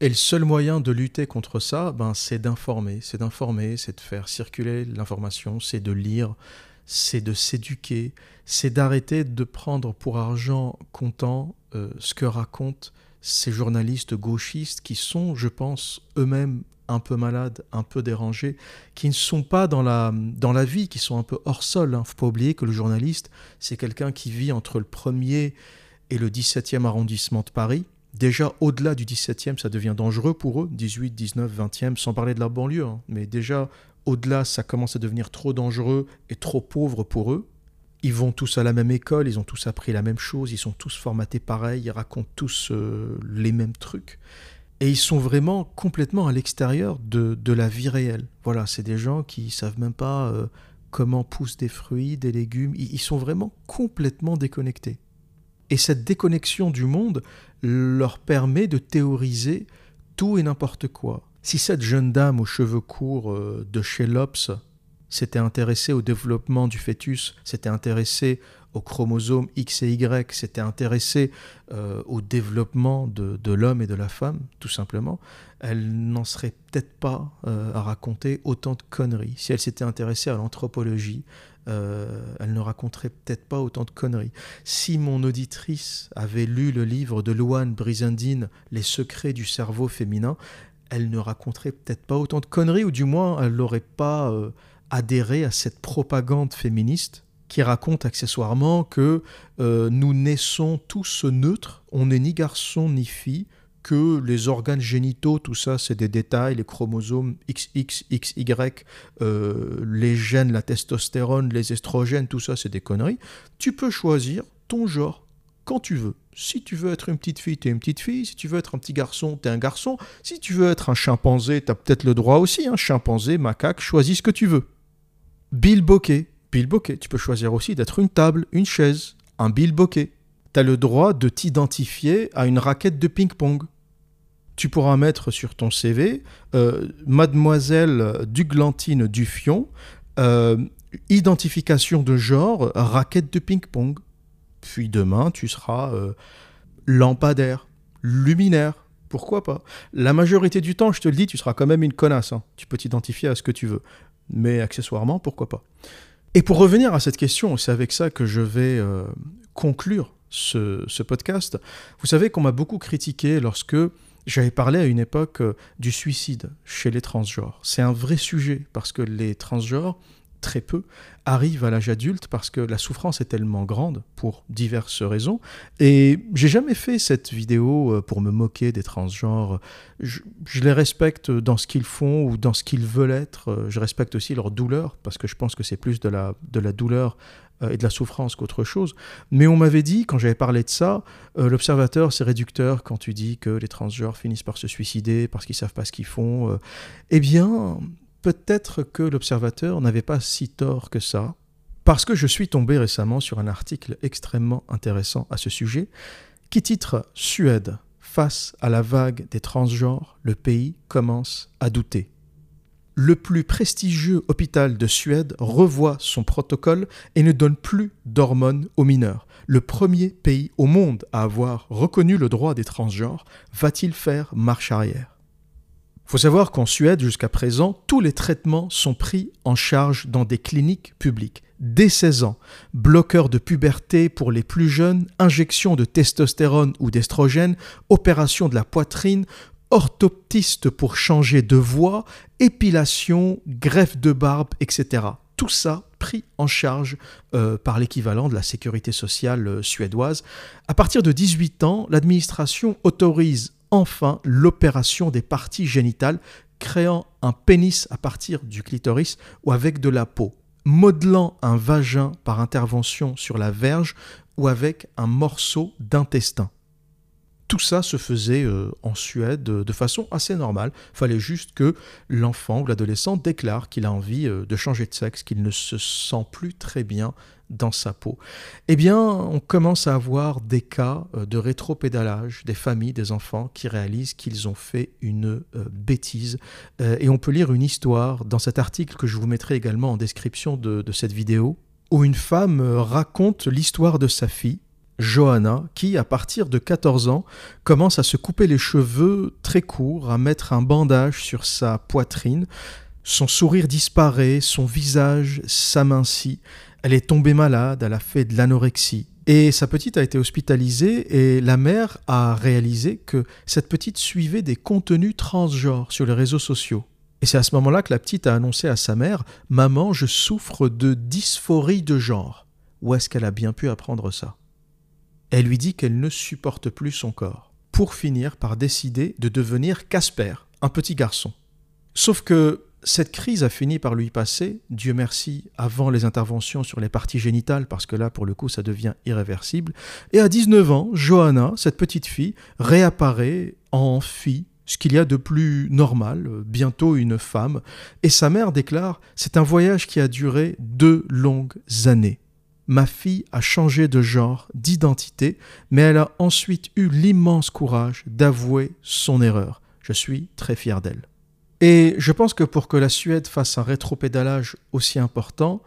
Et le seul moyen de lutter contre ça, ben, c'est d'informer, c'est d'informer, c'est de faire circuler l'information, c'est de lire, c'est de s'éduquer, c'est d'arrêter de prendre pour argent comptant euh, ce que racontent ces journalistes gauchistes qui sont, je pense, eux-mêmes un peu malades, un peu dérangés, qui ne sont pas dans la, dans la vie, qui sont un peu hors sol. Il hein. ne faut pas oublier que le journaliste, c'est quelqu'un qui vit entre le 1er et le 17e arrondissement de Paris. Déjà, au-delà du 17e, ça devient dangereux pour eux, 18, 19, 20e, sans parler de la banlieue. Hein. Mais déjà, au-delà, ça commence à devenir trop dangereux et trop pauvre pour eux. Ils vont tous à la même école, ils ont tous appris la même chose, ils sont tous formatés pareil, ils racontent tous euh, les mêmes trucs. Et ils sont vraiment complètement à l'extérieur de, de, la vie réelle. Voilà, c'est des gens qui savent même pas euh, comment poussent des fruits, des légumes. Ils, sont vraiment complètement déconnectés. Et cette déconnexion du monde leur permet de théoriser tout et n'importe quoi. Si cette jeune dame aux cheveux courts euh, de chez Lops s'était intéressée au développement du fœtus, s'était intéressée aux chromosomes X et Y, s'était intéressée euh, au développement de, l'homme et de la femme, tout simplement, elle n'en serait peut-être pas euh, à raconter autant de conneries. Si elle s'était intéressée à l'anthropologie, euh, elle ne raconterait peut-être pas autant de conneries. Si mon auditrice avait lu le livre de Louane Brizendine, Les secrets du cerveau féminin, elle ne raconterait peut-être pas autant de conneries, ou du moins elle n'aurait pas adhéré à cette propagande féministe qui raconte accessoirement que euh, nous naissons tous neutres, on n'est ni garçon ni fille, que les organes génitaux, tout ça, c'est des détails, les chromosomes XX, XY, euh, les gènes, la testostérone, les estrogènes, tout ça, c'est des conneries. Tu peux choisir ton genre quand tu veux. Si tu veux être une petite fille, tu es une petite fille. Si tu veux être un petit garçon, tu es un garçon. Si tu veux être un chimpanzé, tu as peut-être le droit aussi. Hein. chimpanzé, macaque, choisis ce que tu veux. Bokeh. Tu peux choisir aussi d'être une table, une chaise, un Bill Bokeh. Tu as le droit de t'identifier à une raquette de ping-pong. Tu pourras mettre sur ton CV euh, Mademoiselle Duglantine Duffion, euh, identification de genre, raquette de ping-pong. Puis demain, tu seras euh, lampadaire, luminaire, pourquoi pas? La majorité du temps, je te le dis, tu seras quand même une connasse. Hein. Tu peux t'identifier à ce que tu veux. Mais accessoirement, pourquoi pas? Et pour revenir à cette question, c'est avec ça que je vais euh, conclure ce, podcast. Vous savez qu'on m'a beaucoup critiqué lorsque j'avais parlé à une époque euh, du suicide chez les transgenres. C'est un vrai sujet parce que les transgenres très peu, arrivent à l'âge adulte parce que la souffrance est tellement grande pour diverses raisons. Et j'ai jamais fait cette vidéo euh, pour me moquer des transgenres. Je, les respecte dans ce qu'ils font ou dans ce qu'ils veulent être. Euh, je respecte aussi leur douleur parce que je pense que c'est plus de la, de la douleur euh, et de la souffrance qu'autre chose. Mais on m'avait dit, quand j'avais parlé de ça, l'observateur, c'est réducteur quand tu dis que les transgenres finissent par se suicider parce qu'ils savent pas ce qu'ils font. eh bien, peut-être que l'observateur n'avait pas si tort que ça, parce que je suis tombé récemment sur un article extrêmement intéressant à ce sujet, qui titre Suède, face à la vague des transgenres, le pays commence à douter. Le plus prestigieux hôpital de Suède revoit son protocole et ne donne plus d'hormones aux mineurs. Le premier pays au monde à avoir reconnu le droit des transgenres va-t-il faire marche arrière? Il faut savoir qu'en Suède, jusqu'à présent, tous les traitements sont pris en charge dans des cliniques publiques. Dès 16 ans, bloqueurs de puberté pour les plus jeunes, injection de testostérone ou d'estrogène, opération de la poitrine, orthoptiste pour changer de voix, épilation, greffe de barbe, etc. Tout ça pris en charge euh, par l'équivalent de la sécurité sociale euh, suédoise. À partir de 18 ans, l'administration autorise enfin l'opération des parties génitales, créant un pénis à partir du clitoris ou avec de la peau, modelant un vagin par intervention sur la verge ou avec un morceau d'intestin. Tout ça se faisait euh, en Suède de façon assez normale. Il fallait juste que l'enfant ou l'adolescent déclare qu'il a envie euh, de changer de sexe, qu'il ne se sent plus très bien dans sa peau. Eh bien, on commence à avoir des cas euh, de rétropédalage des familles, des enfants qui réalisent qu'ils ont fait une euh, bêtise. Euh, et on peut lire une histoire dans cet article que je vous mettrai également en description de, de cette vidéo, où une femme raconte l'histoire de sa fille. Johanna, qui, à partir de 14 ans, commence à se couper les cheveux très courts, à mettre un bandage sur sa poitrine, son sourire disparaît, son visage s'amincit, elle est tombée malade, elle a fait de l'anorexie. Et sa petite a été hospitalisée et la mère a réalisé que cette petite suivait des contenus transgenres sur les réseaux sociaux. Et c'est à ce moment-là que la petite a annoncé à sa mère Maman, je souffre de dysphorie de genre. Où est-ce qu'elle a bien pu apprendre ça? Elle lui dit qu'elle ne supporte plus son corps, pour finir par décider de devenir Casper, un petit garçon. Sauf que cette crise a fini par lui passer, Dieu merci, avant les interventions sur les parties génitales, parce que là, pour le coup, ça devient irréversible. Et à 19 ans, Johanna, cette petite fille, réapparaît en fille, ce qu'il y a de plus normal, bientôt une femme. Et sa mère déclare C'est un voyage qui a duré deux longues années. Ma fille a changé de genre, d'identité, mais elle a ensuite eu l'immense courage d'avouer son erreur. Je suis très fier d'elle. Et je pense que pour que la Suède fasse un rétropédalage aussi important,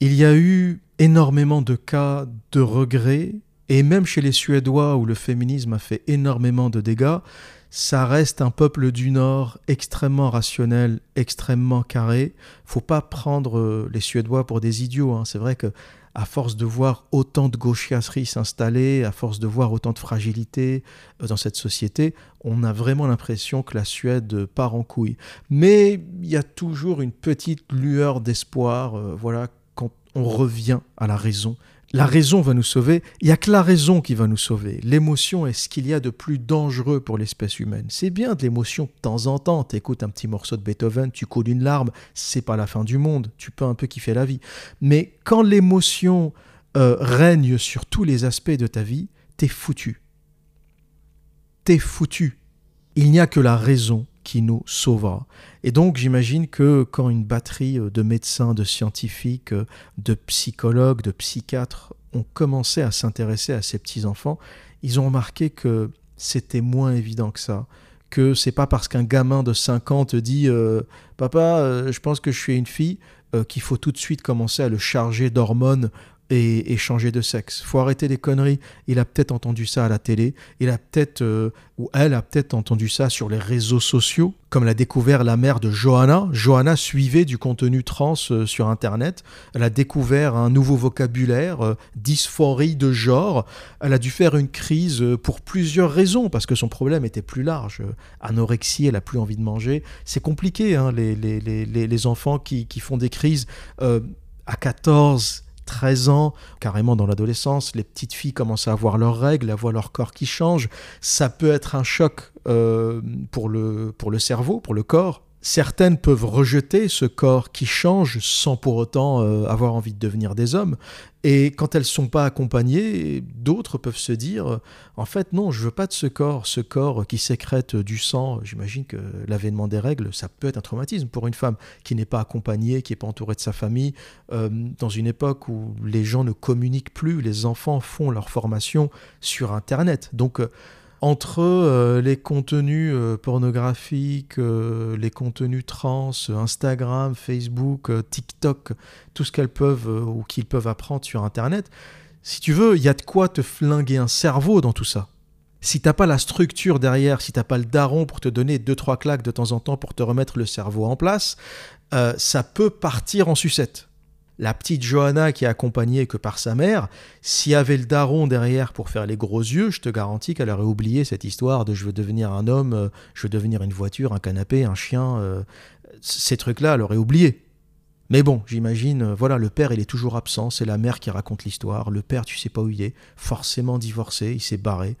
il y a eu énormément de cas de regrets, et même chez les Suédois où le féminisme a fait énormément de dégâts, ça reste un peuple du Nord extrêmement rationnel, extrêmement carré. Faut pas prendre euh, les Suédois pour des idiots. Hein. C'est vrai que à force de voir autant de gauchiasseries s'installer, à force de voir autant de fragilité euh, dans cette société, on a vraiment l'impression que la Suède part en couille. Mais il y a toujours une petite lueur d'espoir, euh, voilà, quand on revient à la raison la raison va nous sauver. Il n'y a que la raison qui va nous sauver. L'émotion est ce qu'il y a de plus dangereux pour l'espèce humaine. C'est bien de l'émotion de temps en temps. Tu écoutes un petit morceau de Beethoven, tu coules une larme, c'est pas la fin du monde. Tu peux un peu kiffer la vie. Mais quand l'émotion euh, règne sur tous les aspects de ta vie, t'es foutu. T'es foutu. Il n'y a que la raison qui nous sauvera. Et donc j'imagine que quand une batterie euh, de médecins, de scientifiques, euh, de psychologues, de psychiatres ont commencé à s'intéresser à ces petits-enfants, ils ont remarqué que c'était moins évident que ça. Que c'est pas parce qu'un gamin de 5 ans te dit euh, Papa, je pense que je suis une fille, qu'il faut tout de suite commencer à le charger d'hormones et, changer de sexe. Faut arrêter les conneries. Il a peut-être entendu ça à la télé. Il a peut-être, euh, ou elle a peut-être entendu ça sur les réseaux sociaux, comme l'a découvert la mère de Johanna. Johanna suivait du contenu trans euh, sur Internet. Elle a découvert un nouveau vocabulaire, euh, dysphorie de genre. Elle a dû faire une crise pour plusieurs raisons, parce que son problème était plus large. Anorexie, elle a plus envie de manger. C'est compliqué, hein, les, les, les, les, enfants qui, qui font des crises à 14, 13 ans, carrément dans l'adolescence, les petites filles commencent à avoir leurs règles, à voir leur corps qui change. Ça peut être un choc euh, pour, le, pour le cerveau, pour le corps. Certaines peuvent rejeter ce corps qui change sans pour autant euh, avoir envie de devenir des hommes. Et quand elles ne sont pas accompagnées, d'autres peuvent se dire, euh, en fait non, je veux pas de ce corps, ce corps qui sécrète du sang. J'imagine que l'avènement des règles, ça peut être un traumatisme pour une femme qui n'est pas accompagnée, qui n'est pas entourée de sa famille, euh, dans une époque où les gens ne communiquent plus, les enfants font leur formation sur Internet. Donc entre euh, les contenus euh, pornographiques, euh, les contenus trans, Instagram, Facebook, TikTok, tout ce qu'elles peuvent ou qu'ils peuvent apprendre sur Internet, si tu veux, il y a de quoi te flinguer un cerveau dans tout ça. Si t'as pas la structure derrière, si t'as pas le daron pour te donner deux trois claques de temps en temps pour te remettre le cerveau en place, ça peut partir en sucette la petite Johanna qui est accompagnée que par sa mère, s'il y avait le daron derrière pour faire les gros yeux, je te garantis qu'elle aurait oublié cette histoire de je veux devenir un homme, euh, je veux devenir une voiture, un canapé, un chien. Euh, ces trucs-là, elle aurait oublié. Mais bon, j'imagine, euh, voilà, le père, il est toujours absent, c'est la mère qui raconte l'histoire. Le père, tu sais pas où il est, forcément divorcé, il s'est barré.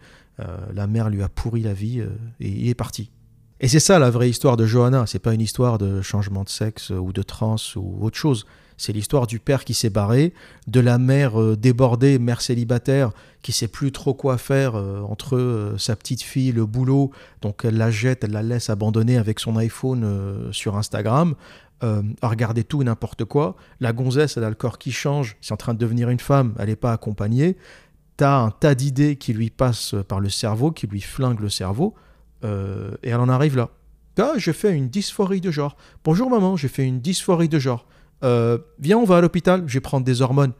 la mère lui a pourri la vie et il est parti. Et c'est ça la vraie histoire de Johanna, c'est pas une histoire de changement de sexe ou de trans ou autre chose. C'est l'histoire du père qui s'est barré, de la mère euh, débordée, mère célibataire, qui sait plus trop quoi faire euh, entre euh, sa petite fille, le boulot, donc elle la jette, elle la laisse abandonner avec son iPhone sur Instagram, à regarder tout et n'importe quoi. La gonzesse, elle a le corps qui change, c'est en train de devenir une femme, elle n'est pas accompagnée. T'as un tas d'idées qui lui passent par le cerveau, qui lui flinguent le cerveau, et elle en arrive là. Ah, j'ai fait une dysphorie de genre. Bonjour maman, j'ai fait une dysphorie de genre. Euh, viens, on va à l'hôpital, je vais prendre des hormones.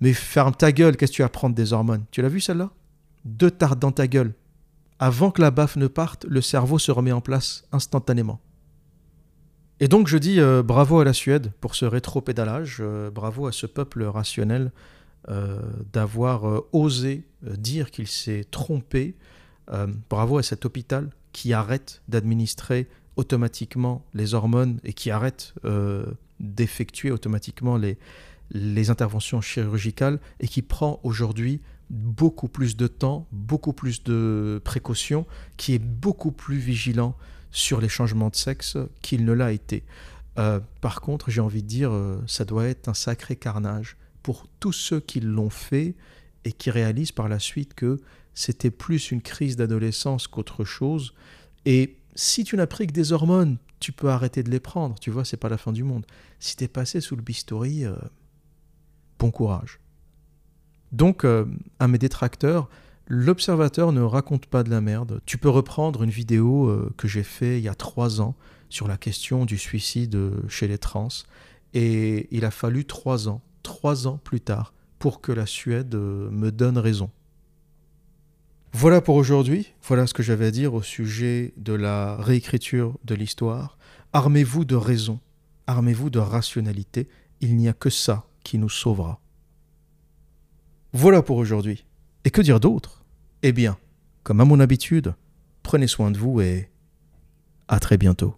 Mais ferme ta gueule, qu'est-ce que tu vas prendre des hormones? Tu l'as vu celle-là? Deux tartes dans ta gueule. Avant que la baffe ne parte, le cerveau se remet en place instantanément. Et donc je dis euh, bravo à la Suède pour ce rétro-pédalage, euh, bravo à ce peuple rationnel d'avoir osé dire qu'il s'est trompé, bravo à cet hôpital qui arrête d'administrer automatiquement les hormones et qui arrête d'effectuer automatiquement les, les interventions chirurgicales et qui prend aujourd'hui beaucoup plus de temps, beaucoup plus de précautions, qui est beaucoup plus vigilant sur les changements de sexe qu'il ne l'a été. Euh, par contre, j'ai envie de dire, euh, ça doit être un sacré carnage pour tous ceux qui l'ont fait et qui réalisent par la suite que c'était plus une crise d'adolescence qu'autre chose. Et si tu n'as pris que des hormones, tu peux arrêter de les prendre, tu vois, c'est pas la fin du monde. Si t'es passé sous le bistouri, euh, bon courage. Donc, à mes détracteurs, l'observateur ne raconte pas de la merde. Tu peux reprendre une vidéo que j'ai fait il y a trois ans sur la question du suicide chez les trans. Et il a fallu trois ans, trois ans plus tard, pour que la Suède euh, me donne raison. Voilà pour aujourd'hui, voilà ce que j'avais à dire au sujet de la réécriture de l'histoire. Armez-vous de raison, armez-vous de rationalité, il n'y a que ça qui nous sauvera. Voilà pour aujourd'hui. Et que dire d'autre? Eh bien, comme à mon habitude, prenez soin de vous et à très bientôt.